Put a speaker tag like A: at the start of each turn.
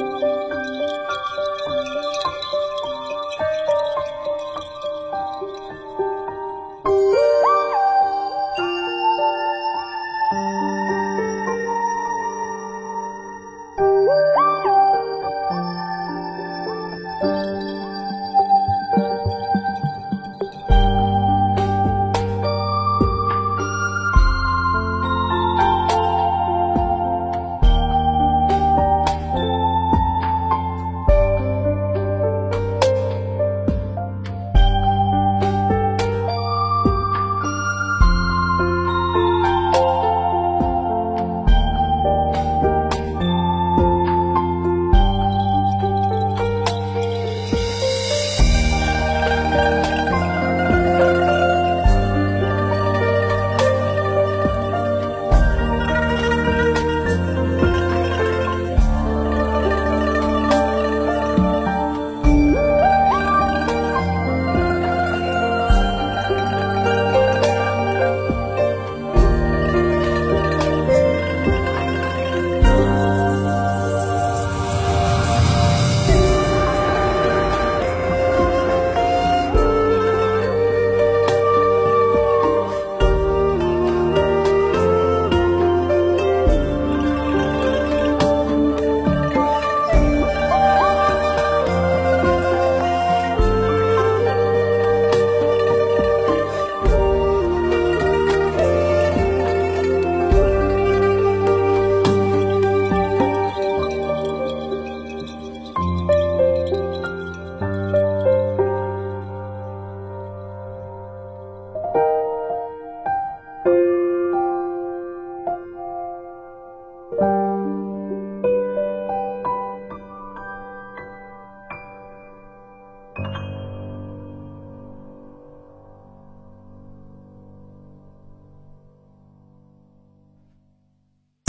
A: Música